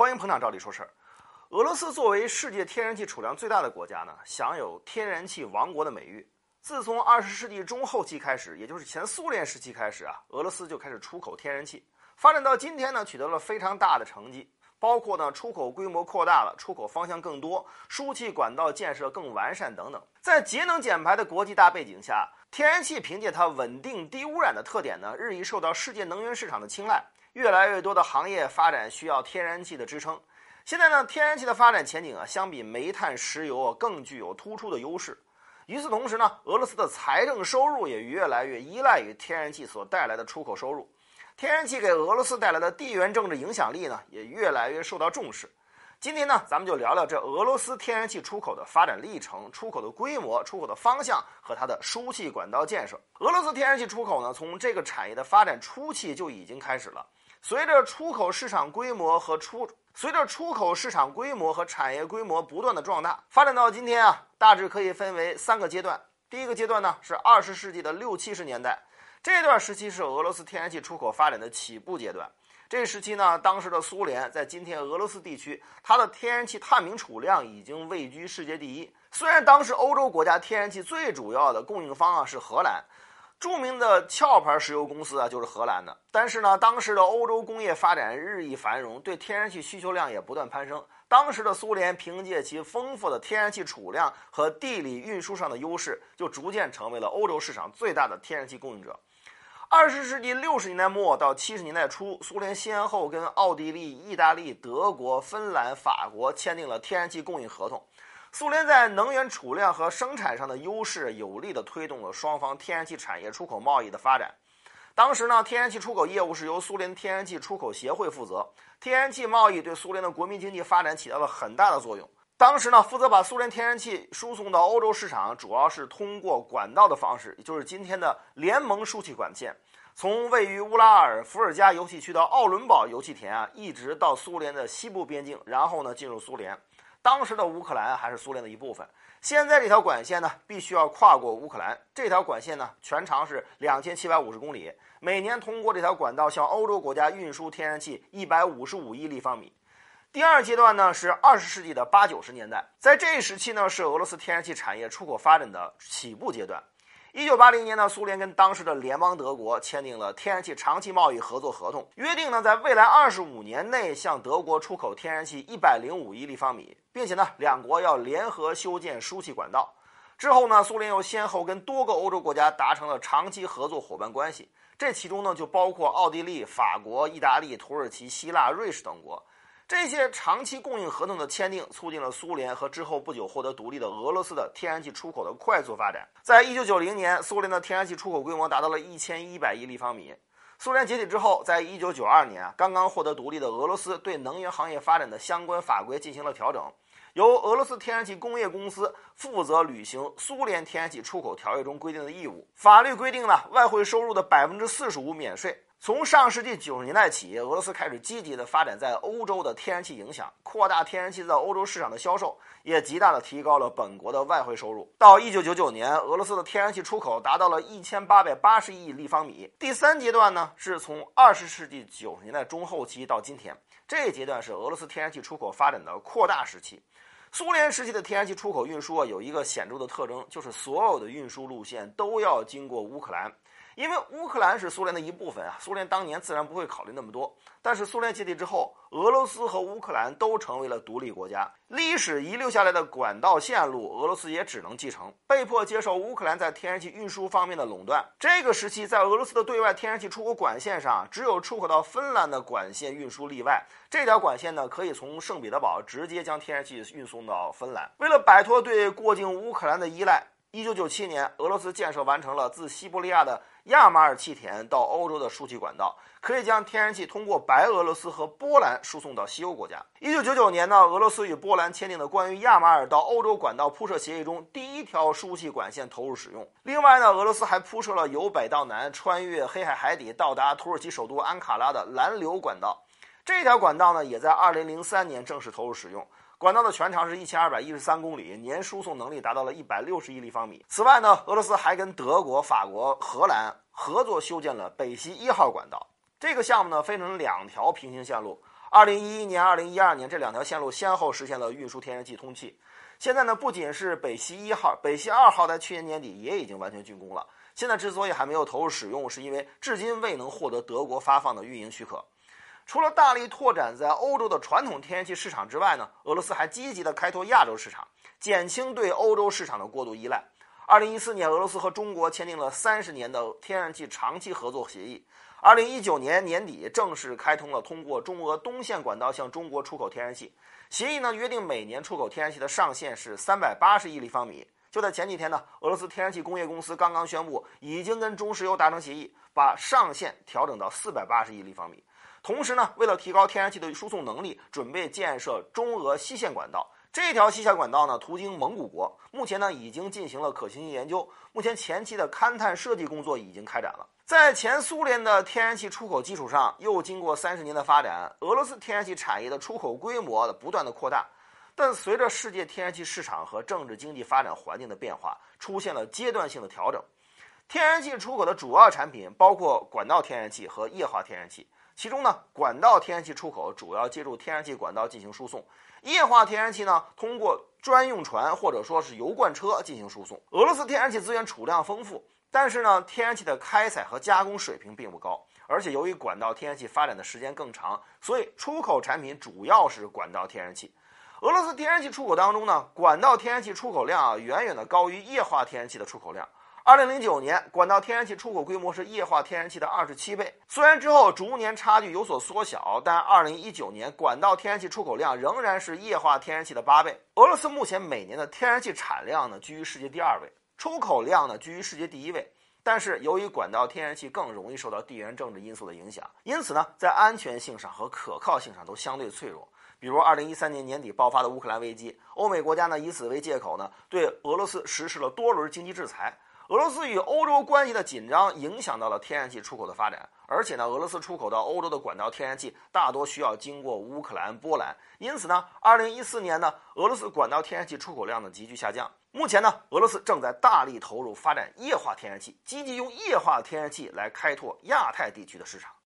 欢迎捧场，照理说事儿。俄罗斯作为世界天然气储量最大的国家呢，享有“天然气王国”的美誉。自从二十世纪中后期开始，也就是前苏联时期开始啊，俄罗斯就开始出口天然气，发展到今天呢，取得了非常大的成绩。包括呢，出口规模扩大了，出口方向更多，输气管道建设更完善等等。在节能减排的国际大背景下，天然气凭借它稳定低污染的特点呢，日益受到世界能源市场的青睐。越来越多的行业发展需要天然气的支撑。现在呢，天然气的发展前景啊，相比煤炭、石油啊，更具有突出的优势。与此同时呢，俄罗斯的财政收入也越来越依赖于天然气所带来的出口收入。天然气给俄罗斯带来的地缘政治影响力呢，也越来越受到重视。今天呢，咱们就聊聊这俄罗斯天然气出口的发展历程、出口的规模、出口的方向和它的输气管道建设。俄罗斯天然气出口呢，从这个产业的发展初期就已经开始了。随着出口市场规模和出随着出口市场规模和产业规模不断的壮大，发展到今天啊，大致可以分为三个阶段。第一个阶段呢，是二十世纪的六七十年代。这段时期是俄罗斯天然气出口发展的起步阶段。这时期呢，当时的苏联在今天俄罗斯地区，它的天然气探明储量已经位居世界第一。虽然当时欧洲国家天然气最主要的供应方啊是荷兰，著名的壳牌石油公司啊就是荷兰的。但是呢，当时的欧洲工业发展日益繁荣，对天然气需求量也不断攀升。当时的苏联凭借其丰富的天然气储量和地理运输上的优势，就逐渐成为了欧洲市场最大的天然气供应者。二十世纪六十年代末到七十年代初，苏联先后跟奥地利、意大利、德国、芬兰、法国签订了天然气供应合同。苏联在能源储量和生产上的优势，有力地推动了双方天然气产业出口贸易的发展。当时呢，天然气出口业务是由苏联天然气出口协会负责，天然气贸易对苏联的国民经济发展起到了很大的作用。当时呢，负责把苏联天然气输送到欧洲市场，主要是通过管道的方式，也就是今天的联盟输气管线，从位于乌拉尔伏尔加油气区的奥伦堡油气田啊，一直到苏联的西部边境，然后呢进入苏联。当时的乌克兰还是苏联的一部分。现在这条管线呢，必须要跨过乌克兰。这条管线呢，全长是两千七百五十公里，每年通过这条管道向欧洲国家运输天然气一百五十五亿立方米。第二阶段呢是二十世纪的八九十年代，在这一时期呢是俄罗斯天然气产业出口发展的起步阶段。一九八零年呢，苏联跟当时的联邦德国签订了天然气长期贸易合作合同，约定呢在未来二十五年内向德国出口天然气一百零五亿立方米，并且呢两国要联合修建输气管道。之后呢，苏联又先后跟多个欧洲国家达成了长期合作伙伴关系，这其中呢就包括奥地利、法国、意大利、土耳其、希腊、瑞士等国。这些长期供应合同的签订，促进了苏联和之后不久获得独立的俄罗斯的天然气出口的快速发展。在一九九零年，苏联的天然气出口规模达到了一千一百亿立方米。苏联解体之后，在一九九二年，刚刚获得独立的俄罗斯对能源行业发展的相关法规进行了调整，由俄罗斯天然气工业公司负责履行苏联天然气出口条约中规定的义务。法律规定呢外汇收入的百分之四十五免税。从上世纪九十年代起，俄罗斯开始积极地发展在欧洲的天然气影响，扩大天然气在欧洲市场的销售，也极大地提高了本国的外汇收入。到一九九九年，俄罗斯的天然气出口达到了一千八百八十亿立方米。第三阶段呢，是从二十世纪九十年代中后期到今天，这一阶段是俄罗斯天然气出口发展的扩大时期。苏联时期的天然气出口运输啊，有一个显著的特征，就是所有的运输路线都要经过乌克兰。因为乌克兰是苏联的一部分啊，苏联当年自然不会考虑那么多。但是苏联解体之后，俄罗斯和乌克兰都成为了独立国家，历史遗留下来的管道线路，俄罗斯也只能继承，被迫接受乌克兰在天然气运输方面的垄断。这个时期，在俄罗斯的对外天然气出口管线上，只有出口到芬兰的管线运输例外。这条管线呢，可以从圣彼得堡直接将天然气运送到芬兰。为了摆脱对过境乌克兰的依赖，一九九七年，俄罗斯建设完成了自西伯利亚的。亚马尔气田到欧洲的输气管道，可以将天然气通过白俄罗斯和波兰输送到西欧国家。一九九九年呢，俄罗斯与波兰签订的关于亚马尔到欧洲管道铺设协议中，第一条输气管线投入使用。另外呢，俄罗斯还铺设了由北到南穿越黑海海底到达土耳其首都安卡拉的蓝流管道。这条管道呢，也在二零零三年正式投入使用。管道的全长是一千二百一十三公里，年输送能力达到了一百六十亿立方米。此外呢，俄罗斯还跟德国、法国、荷兰合作修建了北溪一号管道。这个项目呢，分成两条平行线路，二零一一年、二零一二年这两条线路先后实现了运输天然气通气。现在呢，不仅是北溪一号，北溪二号在去年年底也已经完全竣工了。现在之所以还没有投入使用，是因为至今未能获得德国发放的运营许可。除了大力拓展在欧洲的传统天然气市场之外呢，俄罗斯还积极的开拓亚洲市场，减轻对欧洲市场的过度依赖。二零一四年，俄罗斯和中国签订了三十年的天然气长期合作协议。二零一九年年底，正式开通了通过中俄东线管道向中国出口天然气。协议呢约定每年出口天然气的上限是三百八十亿立方米。就在前几天呢，俄罗斯天然气工业公司刚刚宣布，已经跟中石油达成协议，把上限调整到四百八十亿立方米。同时呢，为了提高天然气的输送能力，准备建设中俄西线管道。这条西线管道呢，途经蒙古国，目前呢已经进行了可行性研究。目前前期的勘探设计工作已经开展了。在前苏联的天然气出口基础上，又经过三十年的发展，俄罗斯天然气产业的出口规模的不断的扩大。但随着世界天然气市场和政治经济发展环境的变化，出现了阶段性的调整。天然气出口的主要产品包括管道天然气和液化天然气。其中呢，管道天然气出口主要借助天然气管道进行输送，液化天然气呢通过专用船或者说是油罐车进行输送。俄罗斯天然气资源储量丰富，但是呢，天然气的开采和加工水平并不高，而且由于管道天然气发展的时间更长，所以出口产品主要是管道天然气。俄罗斯天然气出口当中呢，管道天然气出口量啊远远的高于液化天然气的出口量。二零零九年，管道天然气出口规模是液化天然气的二十七倍。虽然之后逐年差距有所缩小，但二零一九年管道天然气出口量仍然是液化天然气的八倍。俄罗斯目前每年的天然气产量呢居于世界第二位，出口量呢居于世界第一位。但是由于管道天然气更容易受到地缘政治因素的影响，因此呢，在安全性上和可靠性上都相对脆弱。比如二零一三年年底爆发的乌克兰危机，欧美国家呢以此为借口呢，对俄罗斯实施了多轮经济制裁。俄罗斯与欧洲关系的紧张影响到了天然气出口的发展，而且呢，俄罗斯出口到欧洲的管道天然气大多需要经过乌克兰、波兰，因此呢，二零一四年呢，俄罗斯管道天然气出口量呢急剧下降。目前呢，俄罗斯正在大力投入发展液化天然气，积极用液化天然气来开拓亚太地区的市场。